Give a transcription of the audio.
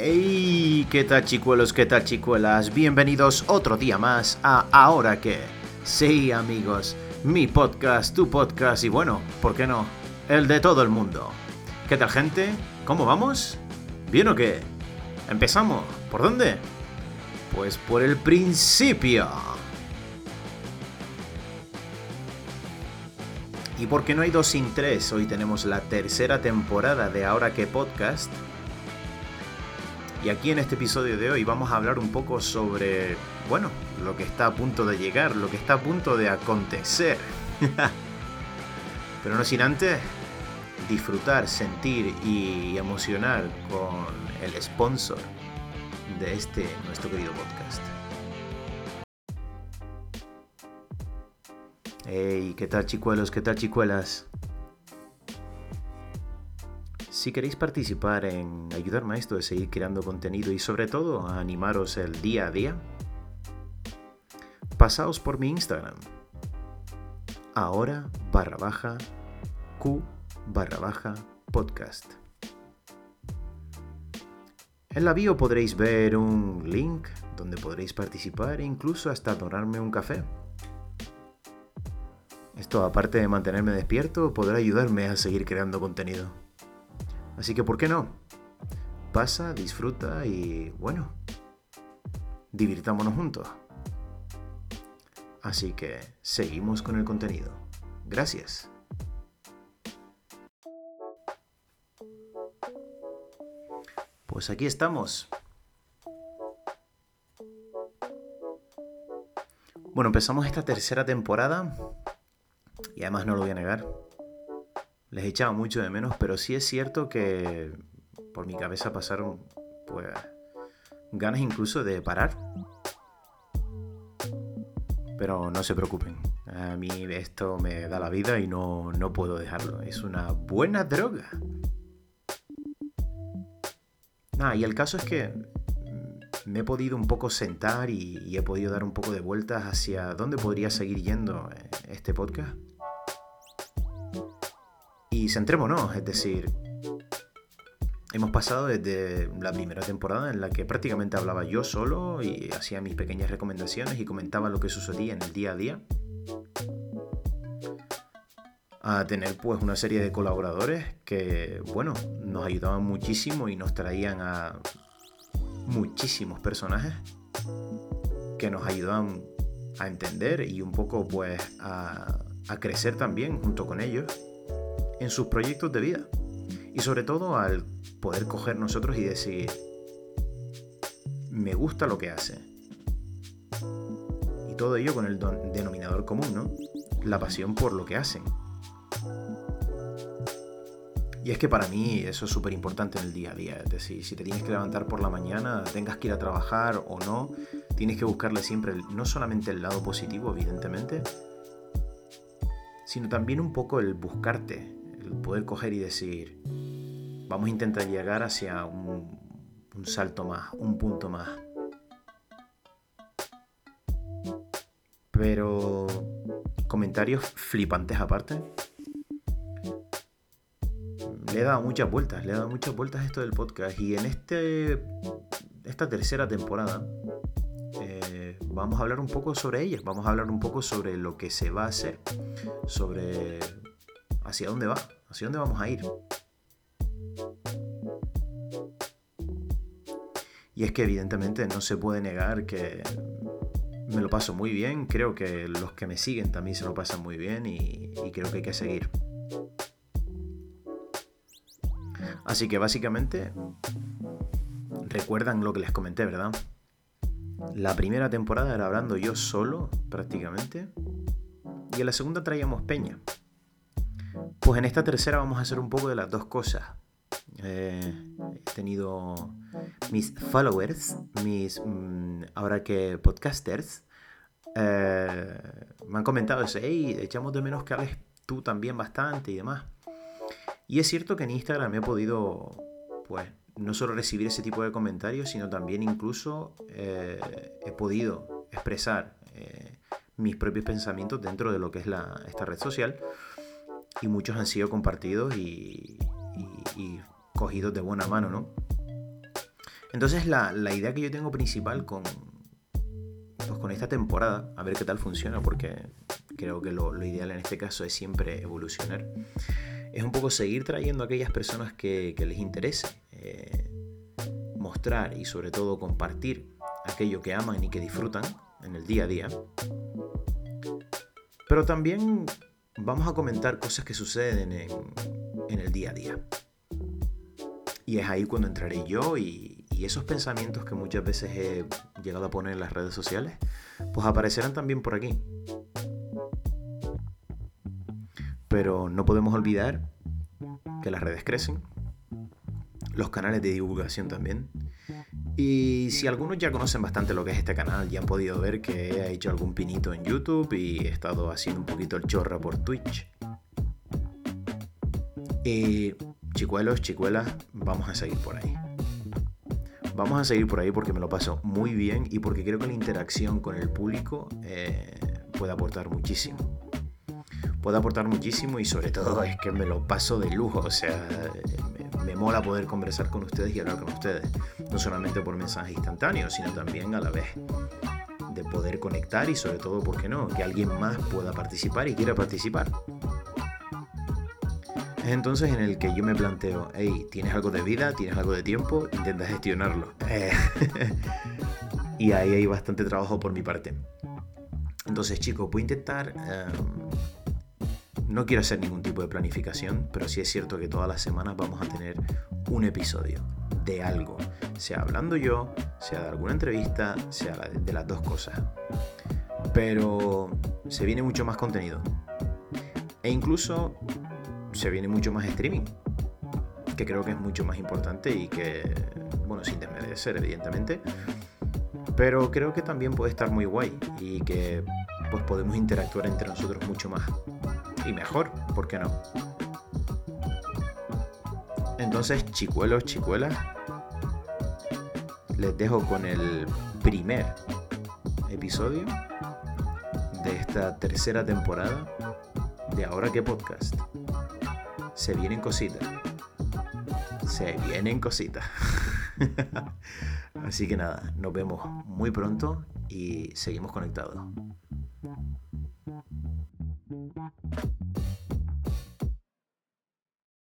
Hey, ¿qué tal chicuelos? ¿Qué tal chicuelas? Bienvenidos otro día más a Ahora que. Sí, amigos, mi podcast, tu podcast y bueno, ¿por qué no? El de todo el mundo. ¿Qué tal gente? ¿Cómo vamos? ¿Bien o qué? ¿Empezamos? ¿Por dónde? Pues por el principio. Y porque no hay dos sin tres, hoy tenemos la tercera temporada de Ahora que Podcast. Y aquí en este episodio de hoy vamos a hablar un poco sobre, bueno, lo que está a punto de llegar, lo que está a punto de acontecer. Pero no sin antes disfrutar, sentir y emocionar con el sponsor de este nuestro querido podcast. Hey, ¿qué tal chicuelos? ¿Qué tal chicuelas? Si queréis participar en ayudarme a esto de seguir creando contenido y sobre todo a animaros el día a día, pasaos por mi Instagram. Ahora barra baja Q barra baja podcast. En la bio podréis ver un link donde podréis participar e incluso hasta donarme un café. Esto, aparte de mantenerme despierto, podrá ayudarme a seguir creando contenido. Así que, ¿por qué no? Pasa, disfruta y, bueno, divirtámonos juntos. Así que, seguimos con el contenido. Gracias. Pues aquí estamos. Bueno, empezamos esta tercera temporada y además no lo voy a negar. Les echaba mucho de menos, pero sí es cierto que por mi cabeza pasaron pues ganas incluso de parar. Pero no se preocupen, a mí esto me da la vida y no, no puedo dejarlo. Es una buena droga. Ah, y el caso es que me he podido un poco sentar y, y, he podido dar un poco de vueltas hacia dónde podría seguir yendo este podcast. Y centrémonos, es decir, hemos pasado desde la primera temporada en la que prácticamente hablaba yo solo y hacía mis pequeñas recomendaciones y comentaba lo que sucedía en el día a día, a tener pues una serie de colaboradores que, bueno, nos ayudaban muchísimo y nos traían a muchísimos personajes que nos ayudaban a entender y un poco pues a, a crecer también junto con ellos en sus proyectos de vida. Y sobre todo al poder coger nosotros y decir, me gusta lo que hace. Y todo ello con el denominador común, ¿no? La pasión por lo que hacen. Y es que para mí eso es súper importante en el día a día. Es decir, si te tienes que levantar por la mañana, tengas que ir a trabajar o no, tienes que buscarle siempre no solamente el lado positivo, evidentemente, sino también un poco el buscarte, poder coger y decir, vamos a intentar llegar hacia un, salto más, un punto más. Pero comentarios flipantes aparte. Le he dado muchas vueltas, le he dado muchas vueltas esto del podcast y en este esta tercera temporada eh, vamos a hablar un poco sobre ella, vamos a hablar un poco sobre lo que se va a hacer, sobre hacia dónde va, hacia dónde vamos a ir. Y es que evidentemente no se puede negar que me lo paso muy bien, creo que los que me siguen también se lo pasan muy bien y, y creo que hay que seguir. Así que básicamente recuerdan lo que les comenté, ¿verdad? La primera temporada era hablando yo solo, prácticamente. Y en la segunda traíamos Peña. Pues en esta tercera vamos a hacer un poco de las dos cosas. Eh, he tenido mis followers, mis mm, ahora que podcasters, eh, me han comentado eso, hey, echamos de menos que hables tú también bastante y demás. Y es cierto que en Instagram he podido, pues, no solo recibir ese tipo de comentarios, sino también incluso eh, he podido expresar mis propios pensamientos dentro de lo que es la, esta red social y muchos han sido compartidos y, cogidos de buena mano, ¿no? Entonces la, idea que yo tengo principal con, pues con esta temporada, a ver qué tal funciona, porque creo que lo, ideal en este caso es siempre evolucionar, es un poco seguir trayendo a aquellas personas que, les interese, eh, mostrar y sobre todo compartir aquello que aman y que disfrutan en el día a día. Pero también vamos a comentar cosas que suceden en, el día a día. Y es ahí cuando entraré yo y, esos pensamientos que muchas veces he llegado a poner en las redes sociales, pues aparecerán también por aquí. Pero no podemos olvidar que las redes crecen, los canales de divulgación también. Y si algunos ya conocen bastante lo que es este canal, ya han podido ver que he hecho algún pinito en YouTube y he estado haciendo un poquito el chorra por Twitch. Y chicuelos, chicuelas, vamos a seguir por ahí. Vamos a seguir por ahí porque me lo paso muy bien y porque creo que la interacción con el público eh, puede aportar muchísimo. Puede aportar muchísimo y sobre todo es que me lo paso de lujo. O sea, mola poder conversar con ustedes y hablar con ustedes. No solamente por mensajes instantáneos, sino también a la vez de poder conectar y sobre todo, ¿por qué no? Que alguien más pueda participar y quiera participar entonces en el que yo me planteo, hey, ¿tienes algo de vida? ¿Tienes algo de tiempo? Intenta gestionarlo. Y ahí hay bastante trabajo por mi parte. Entonces chicos, voy a intentar... Em, no quiero hacer ningún tipo de planificación, pero sí es cierto que todas las semanas vamos a tener un episodio de algo. Sea hablando yo, sea de alguna entrevista, sea de las dos cosas. Pero se viene mucho más contenido. E incluso se viene mucho más streaming, que creo que es mucho más importante y que, bueno, sin desmerecer, evidentemente, pero creo que también puede estar muy guay y que pues podemos interactuar entre nosotros mucho más y mejor, ¿por qué no? Entonces, chicuelos, chicuelas, les dejo con el primer episodio de esta tercera temporada de Ahora qué podcast se vienen cositas. Se vienen cositas. Así que nada, nos vemos muy pronto y seguimos conectados.